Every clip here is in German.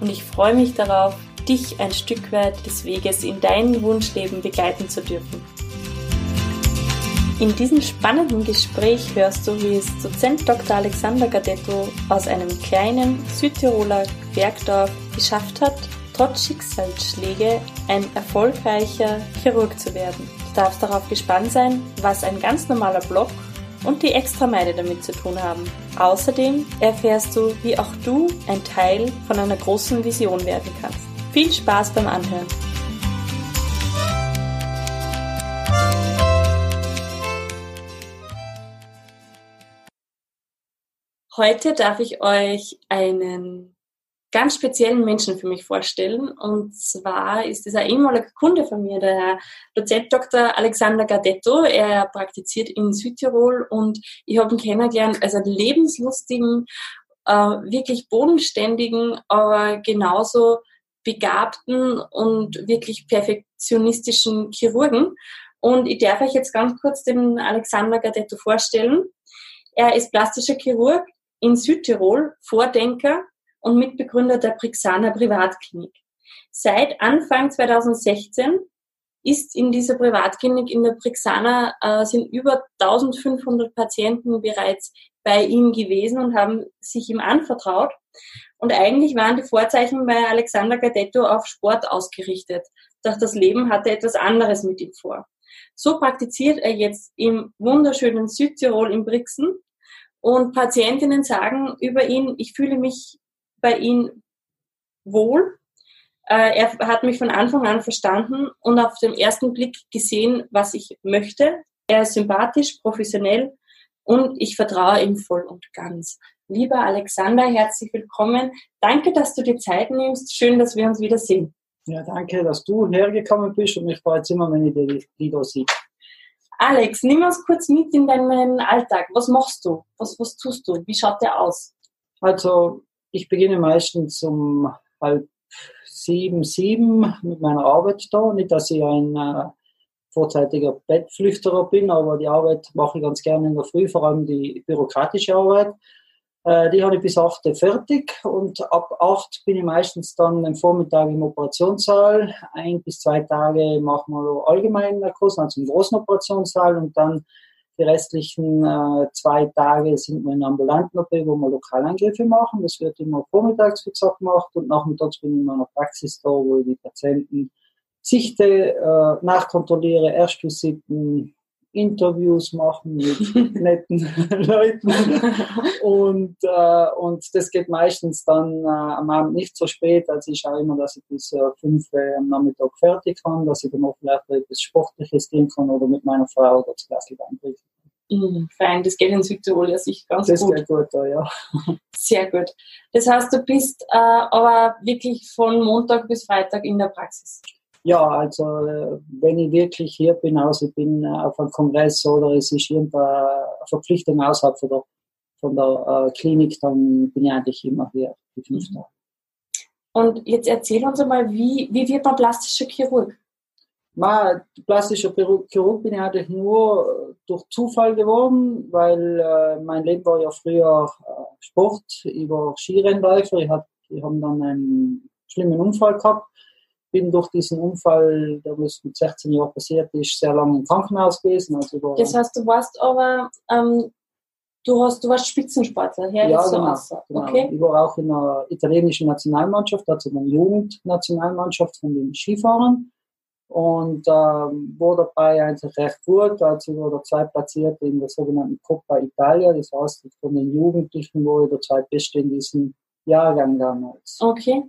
und ich freue mich darauf, dich ein Stück weit des Weges in dein Wunschleben begleiten zu dürfen. In diesem spannenden Gespräch hörst du, wie es Dozent Dr. Alexander Gadetto aus einem kleinen Südtiroler Bergdorf geschafft hat, trotz Schicksalsschläge ein erfolgreicher Chirurg zu werden. Du darfst darauf gespannt sein, was ein ganz normaler Block und die Extrameile damit zu tun haben. Außerdem erfährst du, wie auch du ein Teil von einer großen Vision werden kannst. Viel Spaß beim Anhören! Heute darf ich euch einen ganz speziellen Menschen für mich vorstellen. Und zwar ist es ein ehemaliger Kunde von mir, der Dozent Dr. Alexander Gardetto. Er praktiziert in Südtirol und ich habe ihn kennengelernt als einen lebenslustigen, äh, wirklich bodenständigen, aber genauso begabten und wirklich perfektionistischen Chirurgen. Und ich darf euch jetzt ganz kurz den Alexander Gardetto vorstellen. Er ist plastischer Chirurg in Südtirol, Vordenker und Mitbegründer der Brixana Privatklinik. Seit Anfang 2016 ist in dieser Privatklinik in der Brixana äh, sind über 1500 Patienten bereits bei ihm gewesen und haben sich ihm anvertraut. Und eigentlich waren die Vorzeichen bei Alexander Gadetto auf Sport ausgerichtet. Doch das Leben hatte etwas anderes mit ihm vor. So praktiziert er jetzt im wunderschönen Südtirol in Brixen und Patientinnen sagen über ihn, ich fühle mich bei ihm wohl. Äh, er hat mich von Anfang an verstanden und auf den ersten Blick gesehen, was ich möchte. Er ist sympathisch, professionell und ich vertraue ihm voll und ganz. Lieber Alexander, herzlich willkommen. Danke, dass du dir Zeit nimmst. Schön, dass wir uns wiedersehen. Ja, danke, dass du hergekommen bist und mich freut es immer, wenn ich die da sehe. Alex, nimm uns kurz mit in deinen Alltag. Was machst du? Was, was tust du? Wie schaut der aus? Also, ich beginne meistens um halb sieben, sieben mit meiner Arbeit da. Nicht, dass ich ein äh, vorzeitiger Bettflüchterer bin, aber die Arbeit mache ich ganz gerne in der Früh, vor allem die bürokratische Arbeit. Äh, die habe ich bis acht fertig und ab acht bin ich meistens dann am Vormittag im Operationssaal. Ein bis zwei Tage machen wir allgemein Kurs, also im großen Operationssaal und dann die restlichen äh, zwei Tage sind wir in ambulanten OP, wo wir Lokalangriffe machen. Das wird immer vormittags, wie gesagt, gemacht und nachmittags bin ich in meiner Praxis da, wo ich die Patienten sichte, äh, nachkontrolliere, Erstvisiten, Interviews machen mit netten Leuten. Und, äh, und das geht meistens dann äh, am Abend nicht so spät, also ich schaue immer, dass ich bis äh, fünf äh, am Nachmittag fertig kann, dass ich dann auch vielleicht etwas Sportliches gehen kann oder mit meiner Frau das Glas Wein trinken Mhm, fein, das geht in Südtirol ja sicher ganz das gut. Das geht gut, ja. Sehr gut. Das heißt, du bist äh, aber wirklich von Montag bis Freitag in der Praxis. Ja, also äh, wenn ich wirklich hier bin, also ich bin äh, auf einem Kongress oder es ist irgendeine Verpflichtung außerhalb von der, von der äh, Klinik, dann bin ich eigentlich immer hier, die fünf mhm. Tage. Und jetzt erzähl uns einmal, wie, wie wird man plastischer Chirurg? Plastischer Chirurg bin ich eigentlich nur durch Zufall geworden, weil äh, mein Leben war ja früher äh, Sport. Ich war Skirennläufer. Ich, ich habe dann einen schlimmen Unfall gehabt bin durch diesen Unfall, der mit 16 Jahren passiert ist, sehr lange im Krankenhaus gewesen. Also das heißt, du warst aber, ähm, du, hast, du warst Spitzensportler, ja, ja genau, genau. Okay. Ich war auch in der italienischen Nationalmannschaft, also in der Jugendnationalmannschaft von den Skifahrern und ähm, war dabei eigentlich recht gut. Also ich war der zweitplatzierte in der sogenannten Coppa Italia, das heißt von den Jugendlichen war ich der zweitbeste in diesem Jahrgang damals. Okay.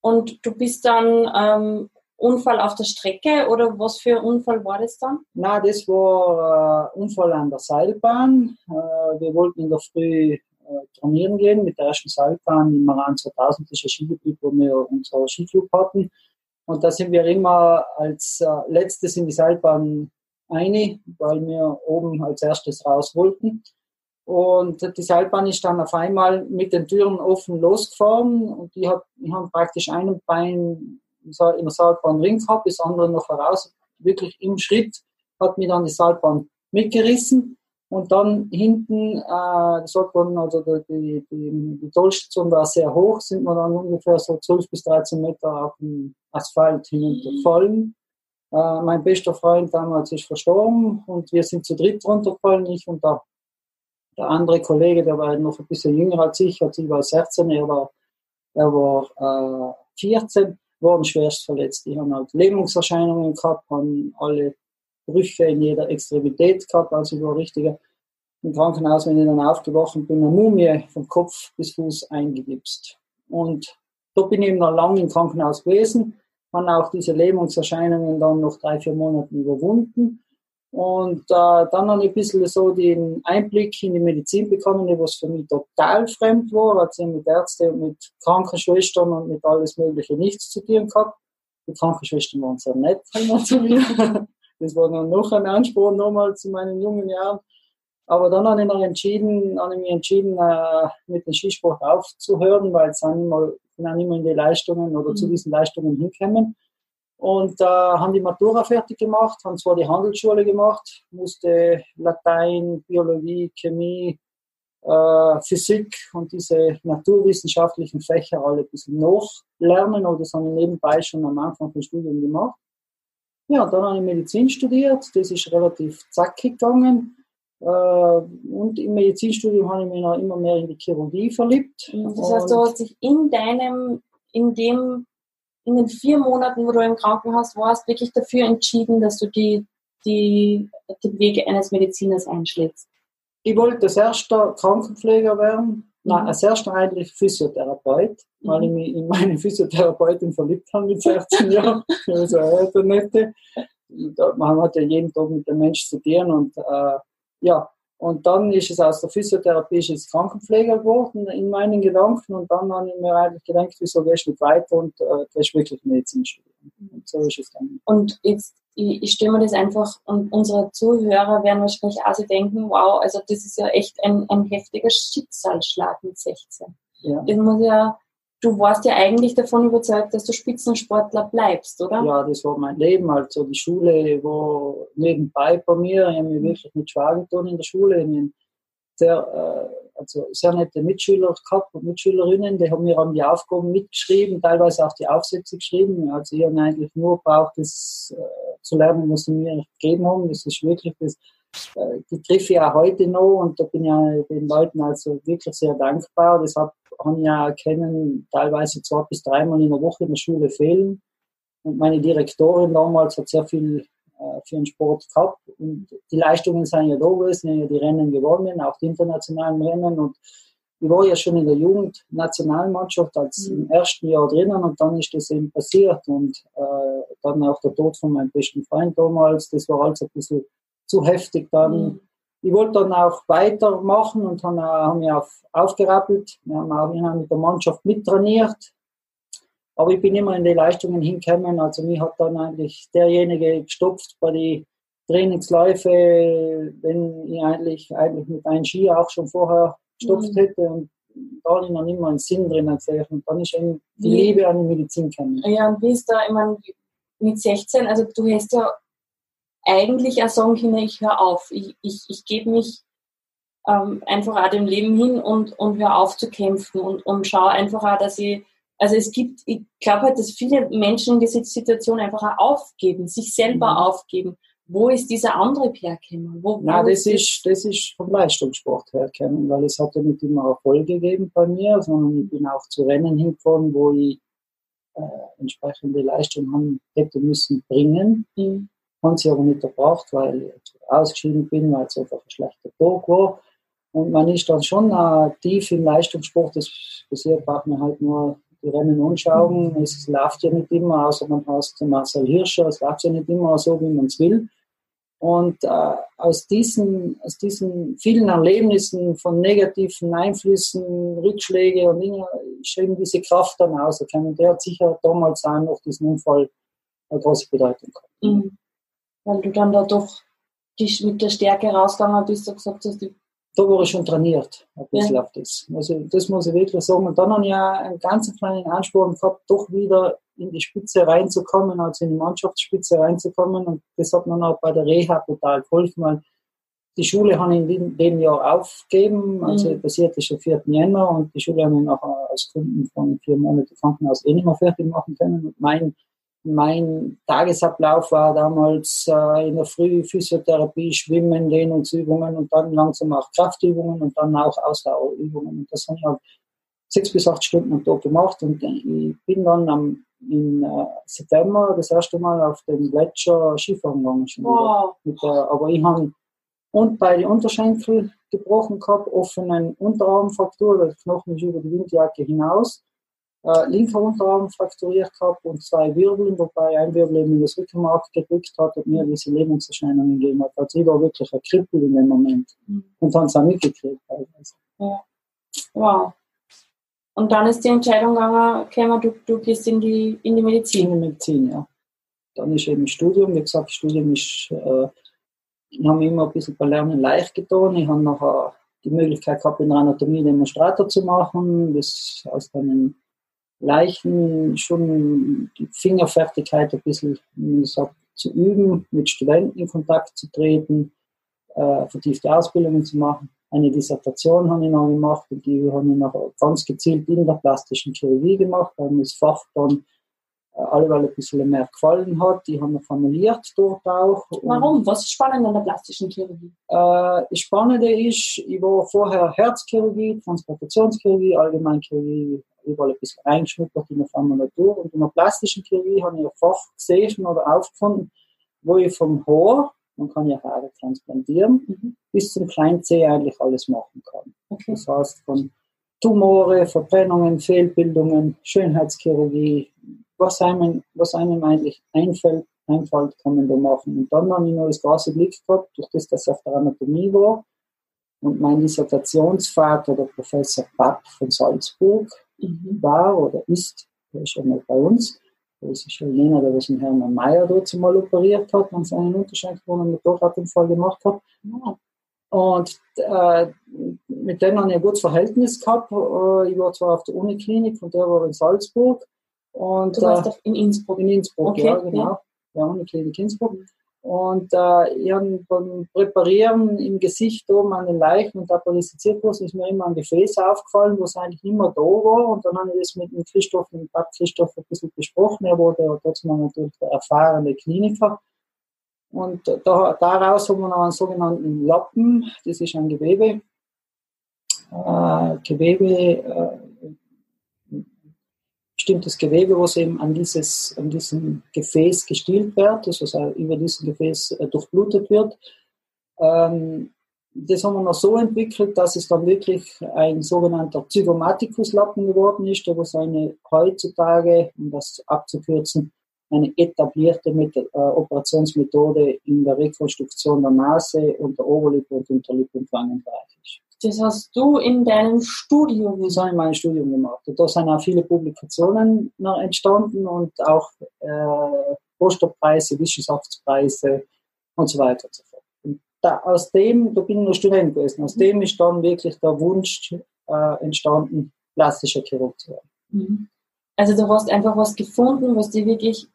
Und du bist dann ähm, Unfall auf der Strecke oder was für ein Unfall war das dann? Na, das war äh, Unfall an der Seilbahn. Äh, wir wollten in der Früh äh, äh, trainieren gehen mit der ersten Seilbahn im Maran 2000, das ist ein Skigebiet, wo wir unseren Skiflug hatten. Und da sind wir immer als äh, letztes in die Seilbahn eine, weil wir oben als erstes raus wollten. Und die Seilbahn ist dann auf einmal mit den Türen offen losgefahren und die, hat, die haben praktisch einen Bein in der Seilbahn Ring gehabt, das andere noch heraus, wirklich im Schritt, hat mir dann die Seilbahn mitgerissen und dann hinten, äh, sagt man, also die, die, die Zollstation war sehr hoch, sind wir dann ungefähr so 12 bis 13 Meter auf dem Asphalt hinuntergefallen. Äh, mein bester Freund damals ist verstorben und wir sind zu dritt runtergefallen, ich und der, der andere Kollege, der war noch ein bisschen jünger als ich, also ich war 16, er war, er war äh, 14, waren schwerst verletzt. Die haben halt Lähmungserscheinungen gehabt, haben alle Brüche in jeder Extremität gehabt, also ich war richtiger im Krankenhaus, wenn ich dann aufgewacht bin, eine Mumie vom Kopf bis Fuß eingegipst. Und da bin ich eben noch lange im Krankenhaus gewesen, habe auch diese Lähmungserscheinungen dann noch drei, vier Monate überwunden. Und äh, dann habe ich ein bisschen so den Einblick in die Medizin bekommen, was für mich total fremd war. Also mit Ärzten und mit Krankenschwestern und mit alles Mögliche nichts zu tun gehabt. Die Krankenschwestern waren sehr nett zu mir. Das war dann noch ein Ansporn nochmal zu meinen jungen Jahren. Aber dann habe ich noch entschieden, habe ich mich entschieden, äh, mit dem Skisport aufzuhören, weil es dann immer, dann immer in die Leistungen oder mhm. zu diesen Leistungen hinkommen. Und äh, haben die Matura fertig gemacht, haben zwar die Handelsschule gemacht, musste Latein, Biologie, Chemie, äh, Physik und diese naturwissenschaftlichen Fächer alle ein bisschen nachlernen, oder das habe ich nebenbei schon am Anfang vom Studium gemacht. Ja, dann habe ich Medizin studiert, das ist relativ zackig gegangen. Äh, und im Medizinstudium habe ich mich noch immer mehr in die Chirurgie verliebt. Das heißt, du hast dich in deinem, in dem, in den vier Monaten, wo du im Krankenhaus warst, wirklich dafür entschieden, dass du die, die, die Wege eines Mediziners einschlägst. Ich wollte als erster Krankenpfleger werden. Nein, mhm. als erster eigentlich Physiotherapeut, mhm. weil ich mich in meine Physiotherapeutin verliebt habe mit 16 Jahren. Also eine nette. Man hat ja jeden Tag mit dem Menschen zu tun und äh, ja, und dann ist es aus der Physiotherapie ist es Krankenpfleger geworden in meinen Gedanken und dann habe ich mir eigentlich gedacht, wieso gehst du nicht weiter und äh, gehst wirklich Medizin studieren. Und so ist es dann. Und jetzt, ich, ich stelle mir das einfach, und unsere Zuhörer werden wahrscheinlich auch so denken, wow, also das ist ja echt ein, ein heftiger Schicksalsschlag mit 16. Ja. Das muss ja du warst ja eigentlich davon überzeugt, dass du Spitzensportler bleibst, oder? Ja, das war mein Leben. Also die Schule war nebenbei bei mir. Ich habe mich wirklich mit schwer getan in der Schule. Ich sehr, äh, also sehr nette Mitschüler gehabt und Mitschülerinnen, die haben mir an die Aufgaben mitgeschrieben, teilweise auch die Aufsätze geschrieben. Also ich habe eigentlich nur gebraucht, das äh, zu lernen, was sie mir gegeben haben. Das ist wirklich das, äh, die treffe ich auch heute noch und da bin ich den Leuten also wirklich sehr dankbar. Deshalb habe ich ja erkennen, teilweise zwei bis dreimal in der Woche in der Schule fehlen. Und meine Direktorin damals hat sehr viel äh, für den Sport gehabt. Und die Leistungen sind ja da gewesen, ja die Rennen gewonnen, auch die internationalen Rennen. Und ich war ja schon in der Jugendnationalmannschaft als mhm. im ersten Jahr drinnen und dann ist das eben passiert. Und äh, dann auch der Tod von meinem besten Freund damals, das war alles ein bisschen zu heftig dann. Mhm ich wollte dann auch weitermachen und haben, haben mich auf, aufgerappelt. Wir haben auch immer mit der Mannschaft mittrainiert. Aber ich bin immer in die Leistungen hingekommen. Also mich hat dann eigentlich derjenige gestopft bei den Trainingsläufe, wenn ich eigentlich, eigentlich mit einem Ski auch schon vorher gestopft hätte. Und da habe ich noch immer einen Sinn drin gesehen. Und dann ist eben die Liebe an die Medizin gekommen. Ja, und wie ist da, ich meine, mit 16, also du hast ja eigentlich auch sagen können, ich höre auf. Ich, ich, ich gebe mich ähm, einfach auch dem Leben hin und, und höre auf zu kämpfen und, und schaue einfach auch, dass ich, also es gibt, ich glaube halt, dass viele Menschen in dieser Situation einfach auch aufgeben, sich selber mhm. aufgeben. Wo ist dieser andere hergekommen? Wo, Nein, das ist, das ist vom Leistungssport hergekommen, weil es hat ja nicht immer Erfolg gegeben bei mir, sondern ich bin auch zu Rennen hingefahren, wo ich äh, entsprechende Leistungen hätte müssen bringen. Mhm haben sie aber nicht erbracht, weil ich ausgeschieden bin, weil es einfach ein schlechter Tag war. Und man ist dann schon äh, tief im Leistungssport. Das passiert, braucht man halt nur die Rennen anschauen. Mhm. Es läuft ja nicht immer, außer man heißt Marcel Hirscher, es läuft ja nicht immer so, wie man es will. Und äh, aus, diesen, aus diesen vielen Erlebnissen von negativen Einflüssen, Rückschläge und Dinge, ist eben diese Kraft dann rausgekommen. Der hat sicher damals auch noch diesen Unfall eine große Bedeutung gehabt. Mhm. Weil du dann da doch mit der Stärke rausgegangen bist und gesagt hast, da war ich schon trainiert, ein bisschen ja. auf das. Also das muss ich wirklich sagen. Und dann habe ich ja einen ganz kleinen Ansporn gehabt, doch wieder in die Spitze reinzukommen, also in die Mannschaftsspitze reinzukommen. Und das hat mir auch bei der Reha total geholfen, weil die Schule habe ich in dem Jahr aufgegeben, also mhm. passiert ist am 4. Jänner und die Schule habe ich nachher als Kunden von vier Monaten Krankenhaus eh nicht mehr fertig machen können. Und mein mein Tagesablauf war damals äh, in der Früh Physiotherapie, Schwimmen, Dehnungsübungen und dann langsam auch Kraftübungen und dann auch Ausdauerübungen. Und das habe ich halt sechs bis acht Stunden am Tag gemacht und ich bin dann am, im äh, September das erste Mal auf dem Gletscher Skifahren gegangen. Schon wow. der, aber ich habe und beide Unterschenkel gebrochen gehabt, offenen Unterarmfraktur, der Knochen ist über die Windjacke hinaus äh, linker Unterarm frakturiert gehabt und zwei Wirbeln, wobei ein Wirbel eben in das Rückenmark gedrückt hat und mir diese Lähmungserscheinungen gegeben hat. Also ich war wirklich ein Krippel in dem Moment mhm. und haben es auch mitgekriegt. Also. Ja. Wow. Und dann ist die Entscheidung gegangen, du, du gehst in die, in die Medizin. In die Medizin, ja. Dann ist eben Studium, wie gesagt, Studium ist, äh, ich habe immer ein bisschen bei Lernen leicht getan. Ich habe nachher die Möglichkeit gehabt, in der Anatomie Demonstrator zu machen, das aus einem Leichen schon die Fingerfertigkeit ein bisschen, wie gesagt, zu üben, mit Studenten in Kontakt zu treten, äh, vertiefte Ausbildungen zu machen. Eine Dissertation habe ich noch gemacht und die habe ich noch ganz gezielt in der plastischen Chirurgie gemacht, weil mir das Fach dann äh, alleweil ein bisschen mehr gefallen hat. Die haben wir formuliert dort auch. Warum? Was ist spannend an der plastischen Chirurgie? Äh, das Spannende ist, ich war vorher Herzchirurgie, Transplantationschirurgie, Allgemeinchirurgie, überall ein bisschen reingeschnuppert in der Formulatur. Und in der plastischen Chirurgie habe ich ein Fach gesehen oder aufgefunden, wo ich vom Haar, man kann ja Haare transplantieren, mhm. bis zum kleinen Zeh eigentlich alles machen kann. Okay. Das heißt, von Tumore, Verbrennungen, Fehlbildungen, Schönheitschirurgie, was einem, was einem eigentlich einfällt, einfällt, kann man da machen. Und dann habe ich noch das große Glück gehabt, durch das, dass ich auf der Anatomie war. Und mein Dissertationsvater, der Professor Papp von Salzburg, mhm. war oder ist, der ist ja noch bei uns. Das ist schon jener, der was den Herrn Mayer dort mal operiert hat, an seinen Unterschenkel, wo er einen Motorradunfall gemacht hat. Ja. Und äh, mit dem habe ich ein gutes Verhältnis gehabt. Äh, ich war zwar auf der Uniklinik und der war in Salzburg. Und, du warst äh, in Innsbruck? In Innsbruck, okay, ja, genau. Ja. ja Uniklinik Innsbruck. Und äh, ich habe beim Präparieren im Gesicht oben an den Leichen und apparatisiert was, ist mir immer ein Gefäß aufgefallen, was eigentlich immer da war. Und dann habe ich das mit dem Christoph, mit dem Christoph ein bisschen besprochen. Er war der, trotzdem natürlich der erfahrene Kliniker. Und da, daraus haben wir noch einen sogenannten Lappen, das ist ein Gewebe. Äh, Gewebe, äh, bestimmtes Gewebe, was eben an, dieses, an diesem Gefäß gestillt wird, das also über diesem Gefäß äh, durchblutet wird. Ähm, das haben wir noch so entwickelt, dass es dann wirklich ein sogenannter Zygomaticus-Lappen geworden ist, der was eine heutzutage, um das abzukürzen, eine etablierte Methode, äh, Operationsmethode in der Rekonstruktion der Nase und der Oberlippe und Unterlippe und Wangenbereich ist. Das hast du in deinem Studium Das habe ich in meinem Studium gemacht. Und da sind auch viele Publikationen entstanden und auch äh, Rohstoffpreise, Wissenschaftspreise und so weiter und so fort. Und da, aus dem, da bin ich nur Student gewesen, aus mhm. dem ist dann wirklich der Wunsch äh, entstanden, plastischer Chirurg zu werden. Mhm. Also du hast einfach was gefunden, was dich wirklich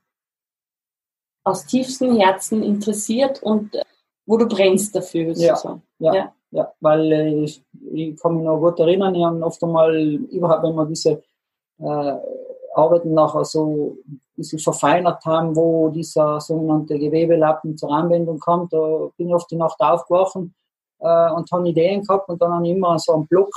aus tiefstem Herzen interessiert und äh, wo du brennst dafür. Ja, ja, ja, ja, weil äh, ich, ich kann mich noch gut erinnern, ich habe oft einmal, überhaupt wenn wir diese äh, Arbeiten nachher so ein bisschen verfeinert haben, wo dieser sogenannte Gewebelappen zur Anwendung kommt, da bin ich oft die Nacht aufgewacht äh, und habe Ideen gehabt und dann habe ich immer so einen Block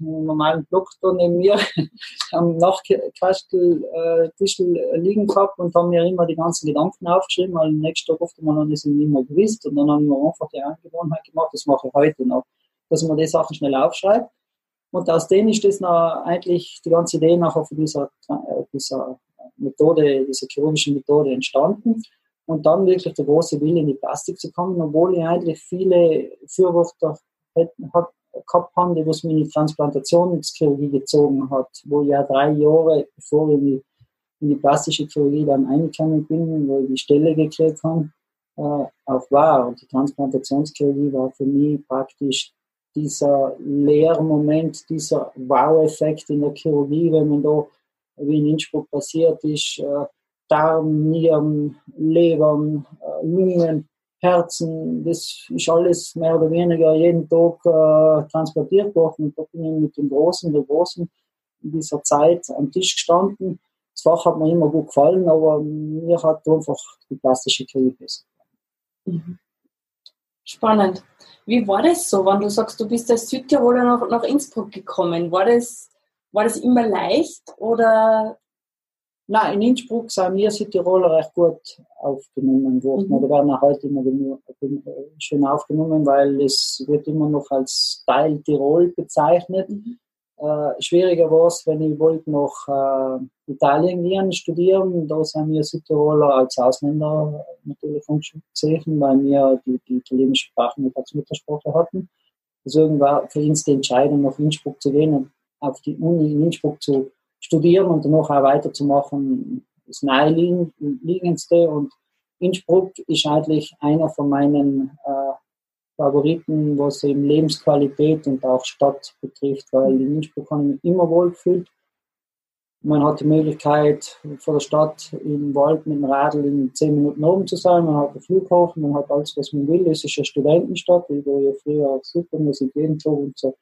normalen da neben mir am Nachtkastel äh, äh, liegen gehabt und haben mir immer die ganzen Gedanken aufgeschrieben, weil nächsten Tag oft man das nicht mehr gewusst und dann habe ich mir einfach die Angewohnheit gemacht, das mache ich heute noch, dass man die Sachen schnell aufschreibt. Und aus denen ist das noch eigentlich die ganze Idee nachher von dieser, äh, dieser Methode, dieser chirurgischen Methode entstanden. und dann wirklich der große Wille in die Plastik zu kommen, obwohl ich eigentlich viele Fürworter gehabt habe, die was mich in die Transplantationschirurgie gezogen hat, wo ich ja drei Jahre, bevor ich in die, in die plastische Chirurgie dann eingekommen bin, wo ich die Stelle gekriegt habe, äh, auch war. Und die Transplantationschirurgie war für mich praktisch dieser Lehrmoment, dieser Wow-Effekt in der Chirurgie, wenn man da, wie in Innsbruck passiert ist, äh, Darm, Nieren, Lebern, äh, Lungen, Herzen, das ist alles mehr oder weniger jeden Tag äh, transportiert worden. Da bin ich mit dem Großen, der Großen in dieser Zeit am Tisch gestanden. Das Fach hat mir immer gut gefallen, aber mir hat einfach die plastische Chirurgie besser Mhm. Spannend. Wie war das so, wenn du sagst, du bist als Südtiroler nach, nach Innsbruck gekommen? War das, war das immer leicht oder? Nein, in Innsbruck sind wir Südtiroler recht gut aufgenommen worden. Mhm. Oder werden auch heute immer schön aufgenommen, weil es wird immer noch als Teil Tirol bezeichnet. Mhm. Äh, schwieriger war es, wenn ich wollte nach äh, Italien gehen, studieren. Da sind wir Südtiroler als Ausländer natürlich gesehen, weil wir die, die italienische Sprache nicht als Muttersprache hatten. Deswegen war für uns die Entscheidung, nach Innsbruck zu gehen und auf die Uni in Innsbruck zu studieren und danach auch weiterzumachen, das naheliegendste. Und Innsbruck ist eigentlich einer von meinen äh, Favoriten, was eben Lebensqualität und auch Stadt betrifft, weil in Innsbruck habe ich mich immer wohl gefühlt. Man hat die Möglichkeit, vor der Stadt im Wald mit dem Radl in zehn Minuten oben zu sein. Man hat den Flughafen, man hat alles, was man will. Es ist eine Studentenstadt. Ich war ja früher auch super, wir sind jeden Tag und so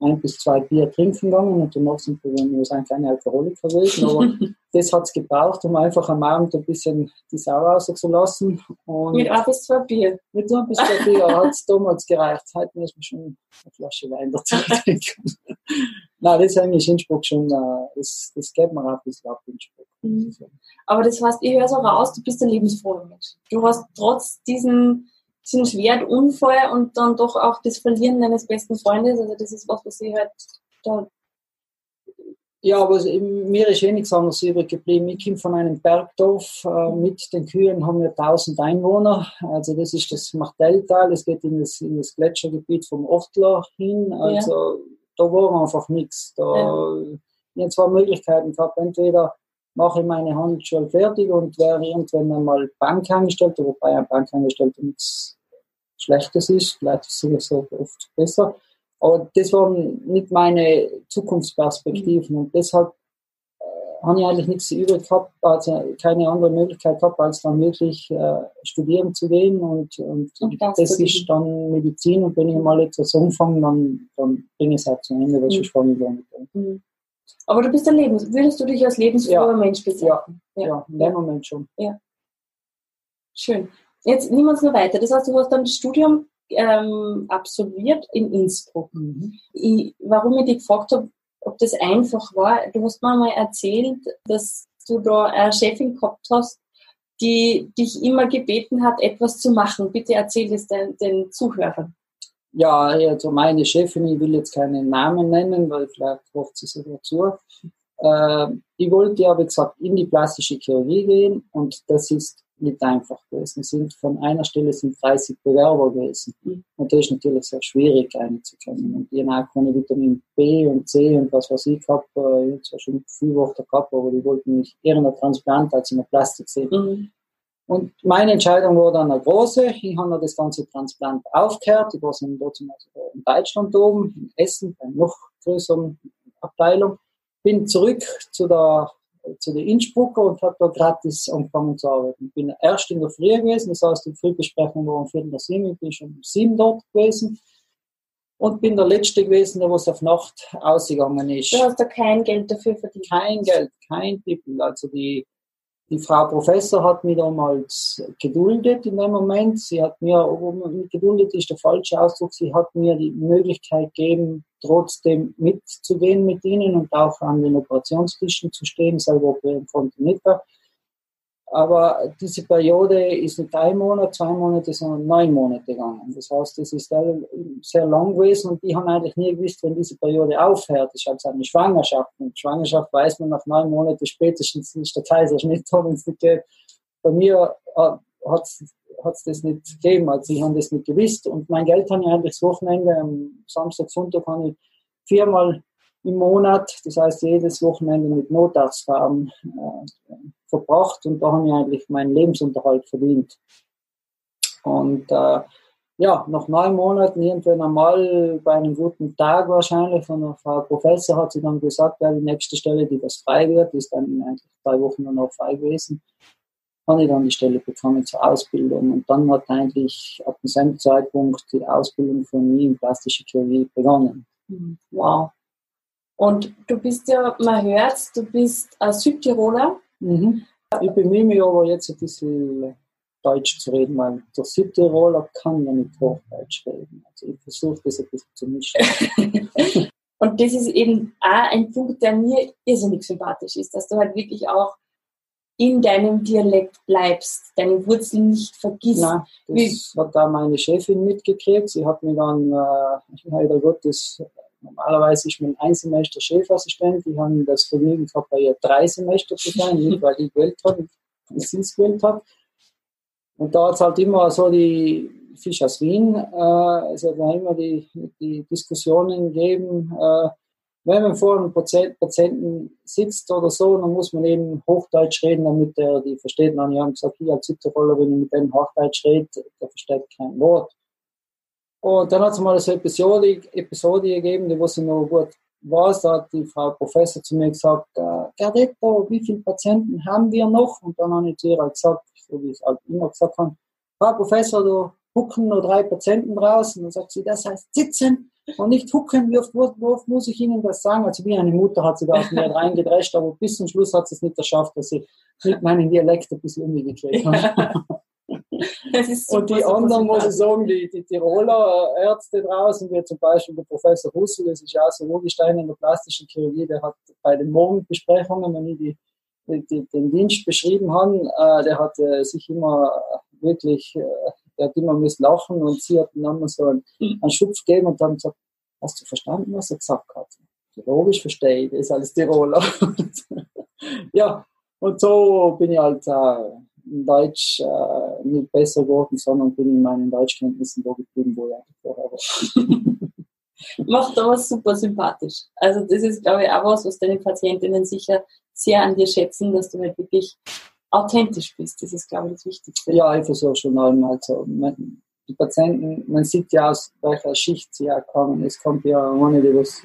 ein bis zwei Bier trinken gegangen und danach sind wir, wir sind keine Alkoholiker gewesen, aber das hat es gebraucht, um einfach am Abend ein bisschen die Sau rauszulassen. Und mit ein bis zwei Bier? Mit ein bis zwei Bier hat es damals gereicht. Heute müssen wir schon eine Flasche Wein dazu trinken. Nein, das ist eigentlich Innsbruck schon, äh, das, das geht mir auch ein bisschen ab Innsbruck. Mhm. Aber das heißt, ich höre so raus, du bist ein lebensfroher Mensch. Du hast trotz diesen diesen schweren Unfall und dann doch auch das Verlieren deines besten Freundes. Also das ist was, was ich halt da ja, aber mir ist eh nichts anderes übrig geblieben. Ich komme von einem Bergdorf. Äh, mit den Kühen haben wir 1000 Einwohner. Also das ist das Martelltal. Das geht in das, in das Gletschergebiet vom Oftler hin. Also ja. da war einfach nichts. Da, ja. Ich habe zwei Möglichkeiten gehabt. Entweder mache ich meine Handelsschule fertig und wäre irgendwann einmal Bankangestellter, wobei ein Bankangestellter nichts Schlechtes ist, vielleicht ist es so oft besser. Aber das waren nicht meine Zukunftsperspektiven und deshalb äh, habe ich eigentlich nichts übrig gehabt, also keine andere Möglichkeit gehabt, als dann wirklich äh, studieren zu gehen und, und, und das, das ist dann Medizin und wenn ich mal etwas umfange, dann, dann bringe ich es halt zu Ende, was mhm. ich vorhin gesagt mhm. Aber du bist ein Lebens, würdest du dich als lebensfroher ja. Mensch bezeichnen? Ja, ja, ja, in dem Moment schon. Ja. Schön. Jetzt nehmen wir uns noch weiter. Das heißt, du hast dann das Studium ähm, absolviert in Innsbruck. Mhm. Ich, warum ich dich gefragt habe, ob das einfach war, du hast mir mal erzählt, dass du da eine Chefin gehabt hast, die dich immer gebeten hat, etwas zu machen. Bitte erzähl das den, den Zuhörern. Ja, also meine Chefin, ich will jetzt keinen Namen nennen, weil vielleicht ruft sie sogar zu. Äh, ich wollte ja, wie gesagt, in die plastische Chirurgie gehen und das ist nicht einfach gewesen. Es sind von einer Stelle sind 30 Bewerber gewesen. Und das ist natürlich sehr schwierig einzukennen. Und ich habe auch keine Vitamin B und C und was weiß ich gehabt. Ich habe zwar schon viel Worte gehabt, aber die wollten mich eher in der Transplant als in der Plastik sehen. Mhm. Und meine Entscheidung war dann eine große. Ich habe das ganze Transplant aufgehört. Ich war in Deutschland oben, in Essen, bei noch größeren Abteilung. Bin zurück zu der zu den Innsbrucker und habe da gratis angefangen zu arbeiten. Ich bin erst in der Früh gewesen, das heißt, die Frühbesprechung war um Viertel nach sieben, ich bin schon um sieben dort gewesen und bin der Letzte gewesen, der was auf Nacht ausgegangen ist. Du hast da kein Geld dafür verdient? Kein Geld, kein Titel. Also die die Frau Professor hat mich damals geduldet in dem Moment. Sie hat mir, geduldet ist der falsche Ausdruck, sie hat mir die Möglichkeit gegeben, trotzdem mitzugehen mit ihnen und auch an den Operationstischen zu stehen. Selber operieren konnte nicht. Aber diese Periode ist nicht ein Monat, zwei Monate, sondern neun Monate gegangen. Das heißt, es ist sehr lang gewesen und ich habe eigentlich nie gewusst, wenn diese Periode aufhört. Das ist also eine Schwangerschaft. Und Schwangerschaft weiß man nach neun Monaten spätestens ist der Kaiserschnitt, wenn es nicht geht. Bei mir äh, hat es das nicht gegeben. Also ich habe das nicht gewusst. Und mein Geld habe ich eigentlich das Wochenende, am Samstag, Sonntag habe ich viermal im Monat, das heißt jedes Wochenende mit Notarztfahren äh, verbracht und da habe ich eigentlich meinen Lebensunterhalt verdient. Und äh, ja, nach neun Monaten irgendwann einmal bei einem guten Tag wahrscheinlich von der Frau Professor hat sie dann gesagt, ja, die nächste Stelle, die das frei wird, ist dann eigentlich drei Wochen danach frei gewesen. Habe ich dann die Stelle bekommen zur Ausbildung und dann hat eigentlich ab diesem Zeitpunkt die Ausbildung von mir in plastische Chirurgie begonnen. Mhm. Wow. Und du bist ja, man hört, du bist ein Südtiroler. Mhm. Ich bemühe mich aber jetzt ein bisschen Deutsch zu reden, weil der Südtiroler kann ja nicht Hochdeutsch reden. Also ich versuche das ein bisschen zu mischen. Und das ist eben auch ein Punkt, der mir irrsinnig sympathisch ist, dass du halt wirklich auch in deinem Dialekt bleibst, deine Wurzeln nicht vergisst. Nein, das Wie? hat da meine Chefin mitgekriegt. Sie hat mir dann, äh, leider Gottes, normalerweise ist man ein Semester Chefassistent. Ich habe das Vergnügen gehabt, bei ihr drei Semester zu sein, nicht weil ich gewählt habe, weil sie gewählt hat. Und da hat es halt immer so die Fisch aus Wien, äh, es hat immer die, die Diskussionen gegeben, äh, wenn man vor einem Patienten sitzt oder so, dann muss man eben Hochdeutsch reden, damit er die versteht. Und ich habe gesagt, ich als Südtiroler, wenn ich mit dem Hochdeutsch rede, der versteht kein Wort. Und dann hat es mal eine Episode, Episode gegeben, die wusste noch gut was. Da hat die Frau Professor zu mir gesagt, äh, Gerdetto, wie viele Patienten haben wir noch? Und dann habe ich zu ihr halt gesagt, so wie ich es halt immer gesagt habe, Frau Professor, da hucken nur drei Patienten draußen. Und dann sagt sie, das heißt sitzen und nicht hucken. Wie oft, wie oft muss ich Ihnen das sagen? Also wie eine Mutter hat sie da auf mir reingedrescht, aber bis zum Schluss hat sie es nicht geschafft, dass sie mit meinem Dialekt ein bisschen umgekriegt hat. und die anderen, muss ich sagen, die, die Tiroler Ärzte draußen, wie zum Beispiel der Professor Hussel, das ist ja auch so Urgestein in der plastischen Chirurgie, der hat bei den Morgenbesprechungen, wenn ich die die, den Dienst beschrieben haben, äh, der hat äh, sich immer wirklich, äh, der hat immer müssen lachen und sie hat dann immer so einen, mhm. einen Schubs gegeben und dann gesagt, hast du verstanden, was er gesagt hat? Logisch verstehe ich, das ist alles Tiroler. ja, und so bin ich halt äh, in Deutsch äh, nicht besser geworden, sondern bin in meinen Deutschkenntnissen da geblieben, wo ich vorher war. Macht aber super sympathisch. Also das ist, glaube ich, auch was, was deine Patientinnen sicher sehr an dir schätzen, dass du halt wirklich authentisch bist. Das ist, glaube ich, das Wichtigste. Ja, ich versuche schon einmal so. Die Patienten, man sieht ja aus welcher Schicht sie herkommen. Es kommt ja ohne, die was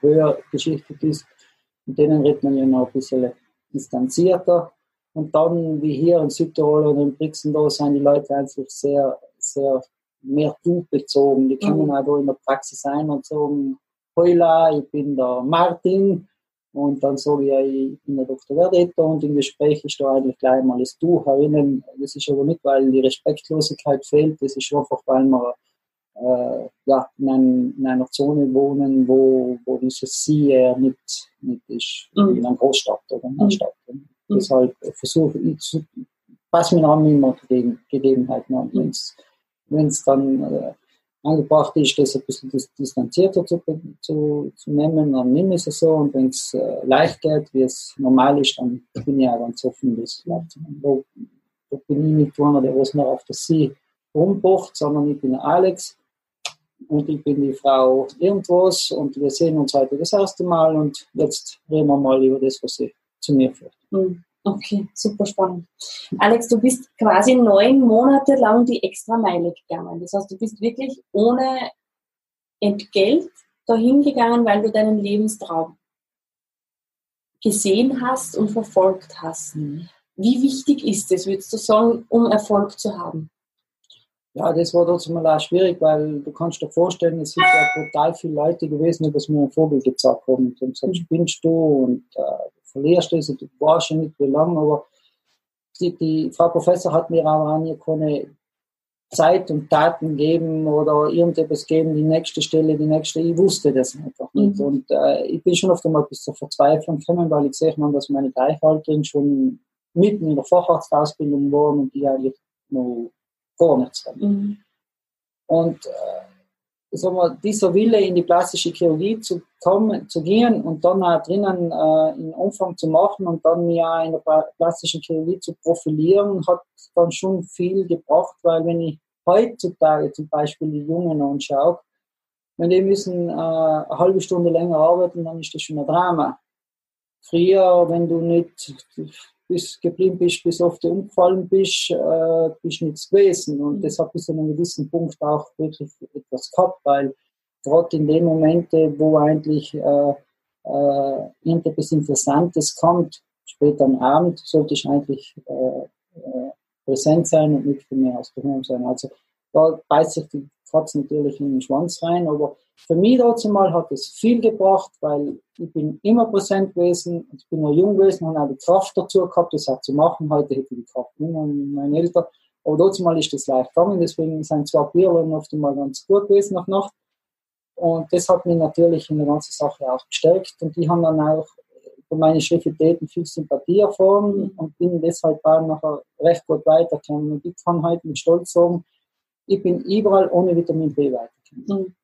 höher geschichtet ist. Mit denen redet man ja noch ein bisschen distanzierter. Und dann, wie hier in Südtirol oder in Brixen, da sind die Leute eigentlich sehr, sehr mehr du bezogen. Die kommen mhm. auch da in der Praxis ein und sagen, Heula, ich bin der Martin, und dann sage ich, ja, ich bin der Dr. Verdetto und im Gespräch ist da eigentlich gleich mal das Du herinnen. Das ist aber nicht, weil die Respektlosigkeit fehlt, das ist einfach, weil wir äh, ja, in, ein, in, einer Zone wohnen, wo, wo dieses Sie eher nicht, nicht ist, mhm. in einer Großstadt oder in einer mhm. Stadt. Mhm. Deshalb versuche ich, passe mir an immer Gegebenheiten an. Wenn es dann äh, angebracht ist, das ein bisschen distanzierter zu, zu, zu nehmen, dann nehme ich es so. Und wenn es äh, leicht geht, wie es normal ist, dann bin ich auch ganz offen, das bleibt. Da, da bin ich nicht einer, der was noch auf der See rumpocht, sondern ich bin Alex und ich bin die Frau irgendwas und wir sehen uns heute das erste Mal und jetzt reden wir mal über das, was sie zu mir führt. Mhm. Okay, super spannend. Alex, du bist quasi neun Monate lang die extra Meile gegangen. Das heißt, du bist wirklich ohne Entgelt dahin gegangen, weil du deinen Lebenstraum gesehen hast und verfolgt hast. Mhm. Wie wichtig ist es, würdest du sagen, um Erfolg zu haben? Ja, das war trotzdem mal auch schwierig, weil du kannst dir vorstellen, es sind ja total viele Leute gewesen, die das mir ein Vorbild gezeigt haben und gesagt, mhm. spinnst du und äh, verlierst es und du weißt schon nicht wie lange, aber die, die Frau Professor hat mir auch nie keine Zeit und Daten geben oder irgendetwas geben, die nächste Stelle, die nächste, ich wusste das einfach nicht. Mhm. Und äh, ich bin schon oft einmal bis zur Verzweiflung gekommen, weil ich gesehen habe, dass meine Gleichaltrigen schon mitten in der Facharztausbildung waren und die eigentlich noch gar nichts haben. Mhm. Und äh, sagen wir, dieser Wille in die plastische Chirurgie zu kommen, zu gehen und dann auch drinnen äh, in Umfang zu machen und dann ja in der plastischen Chirurgie zu profilieren, hat dann schon viel gebracht, weil wenn ich heutzutage zum Beispiel die Jungen anschaue, wenn die müssen äh, eine halbe Stunde länger arbeiten, dann ist das schon ein Drama. Früher, wenn du nicht bis geblieben bist, bis oft umgefallen bist, äh, bist nichts gewesen. Und mhm. das hat bis zu einem gewissen Punkt auch wirklich etwas gehabt, weil gerade in den Momenten, wo eigentlich äh, äh, irgendetwas Interessantes kommt, später am Abend, sollte ich eigentlich äh, äh, präsent sein und nicht viel mehr aus sein. Also da beißt sich die Katze natürlich in den Schwanz rein, aber für mich dazu mal hat es viel gebracht, weil ich bin immer präsent gewesen, ich bin noch jung gewesen und habe die Kraft dazu gehabt, das auch zu machen. Heute hätte ich die Kraft nicht mehr, meine Eltern. Aber dazu mal ist das leicht gegangen, deswegen sind zwei Bierlein oft einmal ganz gut gewesen nach Nacht. Und das hat mich natürlich in der ganzen Sache auch gestärkt und die haben dann auch für meine Schrifitäten viel Sympathie erfahren und bin deshalb auch nachher recht gut weitergekommen. Und ich kann heute mit Stolz sagen, ich bin überall ohne Vitamin B weitergekommen. Mhm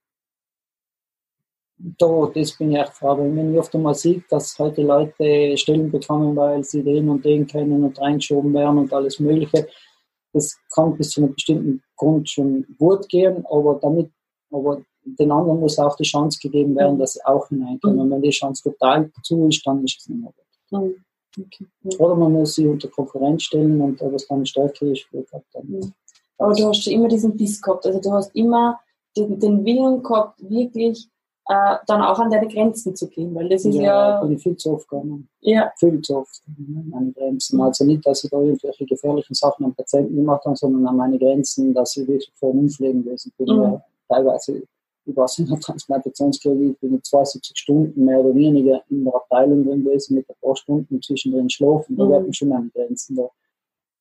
da, das bin ich echt froh. Wenn ich oft einmal sehe, dass heute Leute Stellen bekommen, weil sie den und den kennen und reingeschoben werden und alles Mögliche, das kann bis zu einem bestimmten Grund schon gut gehen, aber damit, aber den anderen muss auch die Chance gegeben werden, dass sie auch hineinkommen. Mhm. Und wenn die Chance total zu ist, dann ist es nicht mehr gut. Mhm. Okay. Oder man muss sie unter Konkurrenz stellen und was dann stärker ist, dann. Aber du hast immer diesen Biss gehabt, also du hast immer den, den Willen gehabt, wirklich äh, dann auch an deine Grenzen zu gehen, weil das ist ja. Ja, bin ich viel zu oft gegangen. Ja. Viel zu oft an meine Grenzen. Also nicht, dass ich da irgendwelche gefährlichen Sachen am Patienten gemacht habe, sondern an meine Grenzen, dass ich wirklich vor dem gewesen bin. Mhm. Teilweise ich war in der Transplantationschirurgie, bin ich 72 Stunden mehr oder weniger in der Abteilung drin gewesen, mit ein paar Stunden zwischendrin schlafen. Da mhm. werden schon meine Grenzen da.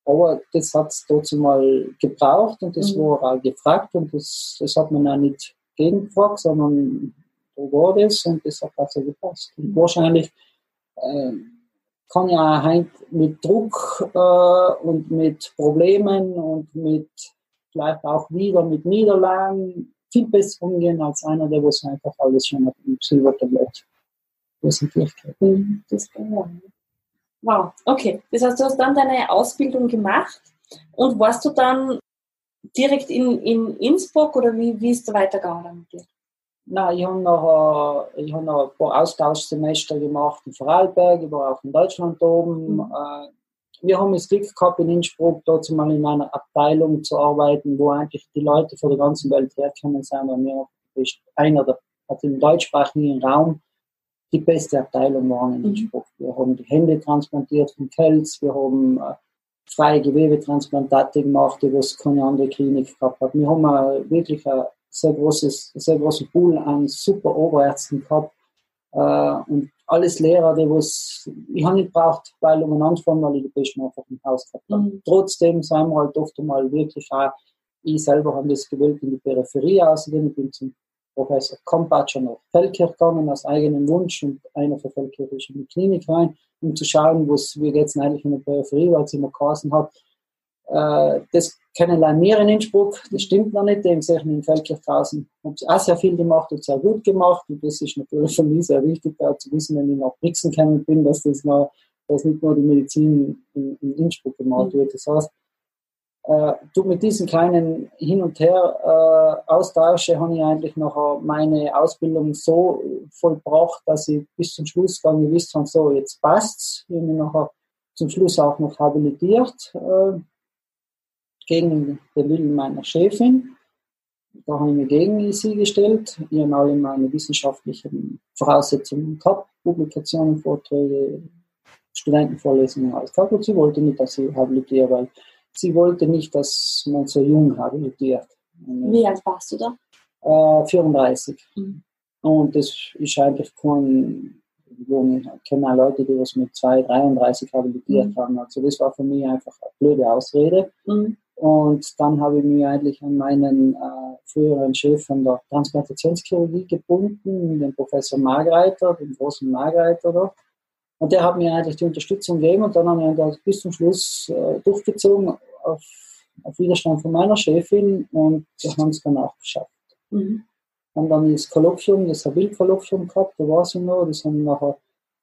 Aber das hat es dazu mal gebraucht und das mhm. war auch gefragt und das, das hat man auch nicht gegengefragt, sondern so war das und das hat also gepasst. Und wahrscheinlich äh, kann ja halt mit Druck äh, und mit Problemen und mit vielleicht auch wieder mit Niederlagen viel besser umgehen als einer, der was einfach alles schon auf dem Silbertablett präsentiert hat. Mhm, das Wow, okay. Das heißt, du hast dann deine Ausbildung gemacht und warst du dann direkt in, in Innsbruck oder wie, wie ist es weitergegangen mit dir? Nein, ich habe noch, ich hab noch ein paar Austauschsemester gemacht in Vorarlberg, ich war auch in Deutschland oben. Mhm. Äh, wir haben das Glück gehabt, in Innsbruck dort mal in einer Abteilung zu arbeiten, wo eigentlich die Leute von der ganzen Welt herkommen sind. Und wir einer der, also im deutschsprachigen Raum die beste Abteilung waren in mhm. Innsbruck. Wir haben die Hände transplantiert von Kelz, wir haben äh, freie Gewebetransplantate gemacht, die was keine andere Klinik gehabt hat. Wir haben äh, wirklich eine sehr großes, sehr großen Pool an super Oberärzten gehabt. Äh, und alles Lehrer, die was, ich habe nicht braucht, weil um anfangen, weil ich die Besten einfach im Haus gehabt habe. Mhm. Trotzdem sind wir halt oft einmal wirklich auch, ich selber habe das gewählt in die Peripherie außerdem, ich bin zum Professor Kompatscher nach Feldkirch gegangen, aus eigenem Wunsch und einer von Feldkirch ist in die Klinik rein, um zu schauen, was wir jetzt eigentlich in der Peripherie, weil es immer geheißen hat, äh, das kennen wir in Innsbruck, das stimmt noch nicht, dem sehe ich in Feldkirchhausen. Habe auch sehr viel gemacht und sehr gut gemacht und das ist natürlich für mich sehr wichtig, da zu wissen, wenn ich nach Brixen gekommen bin, dass das noch, dass nicht nur die Medizin in, in Innsbruck gemacht wird. Das heißt, äh, du mit diesen kleinen Hin- und Her äh, habe ich eigentlich noch meine Ausbildung so vollbracht, dass ich bis zum Schluss nicht gewusst habe, so jetzt passt's. Ich habe mich nachher zum Schluss auch noch habilitiert. Äh, gegen den Willen meiner Chefin. Da habe ich mich gegen sie gestellt. Ich habe alle meine wissenschaftlichen Voraussetzungen gehabt, Publikationen, Vorträge, Studentenvorlesungen, alles gehabt. Und sie wollte nicht, dass ich habilitiere, weil sie wollte nicht, dass man so jung habilitiert. Wie alt warst du da? Äh, 34. Mhm. Und das ist eigentlich kein ich kenne auch Leute, die was mit 2, 33 habilitiert mhm. haben. Also das war für mich einfach eine blöde Ausrede. Mhm. Und dann habe ich mich eigentlich an meinen äh, früheren Chef von der Transplantationschirurgie gebunden, den Professor Margreiter, den großen Margreiter da. Und der hat mir eigentlich die Unterstützung gegeben und dann haben wir das bis zum Schluss äh, durchgezogen auf, auf, Widerstand von meiner Chefin und wir haben es dann auch geschafft. Mhm. haben dann das Kolloquium, das Habil-Kolloquium gehabt, da war sie noch, das haben wir nachher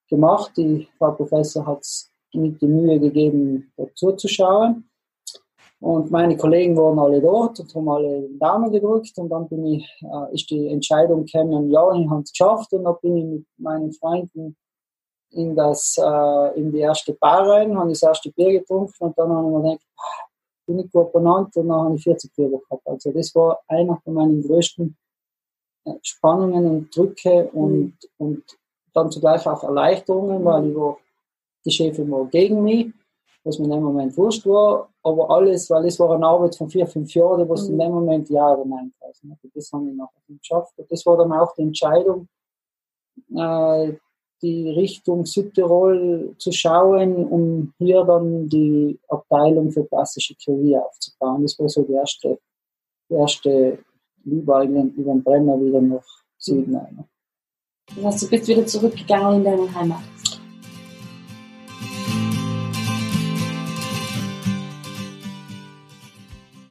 gemacht. Die Frau Professor hat es mit die Mühe gegeben, dazu zu schauen. Und meine Kollegen waren alle dort und haben alle Daumen gedrückt und dann bin ich, äh, ist die Entscheidung gekommen, ja, ich habe es geschafft und dann bin ich mit meinen Freunden in, das, äh, in die erste Bar rein, habe das erste Bier getrunken und dann habe ich mir gedacht, bin ich benannt und dann habe ich 40 Bier gehabt. Also das war einer von meinen größten äh, Spannungen und Drücke und, mhm. und dann zugleich auch Erleichterungen, weil ich war, die Chefin war gegen mich was mir in dem Moment wurscht war, aber alles, weil es war eine Arbeit von vier, fünf Jahren, wusste mhm. in dem Moment ja oder nein gewesen. Also das haben wir nachher geschafft. Und das war dann auch die Entscheidung, äh, die Richtung Südtirol zu schauen, um hier dann die Abteilung für plastische Chirurgie aufzubauen. Das war so die erste, die erste Liebe über den Brenner wieder nach Süden. Das heißt, du bist wieder zurückgegangen in deine Heimat?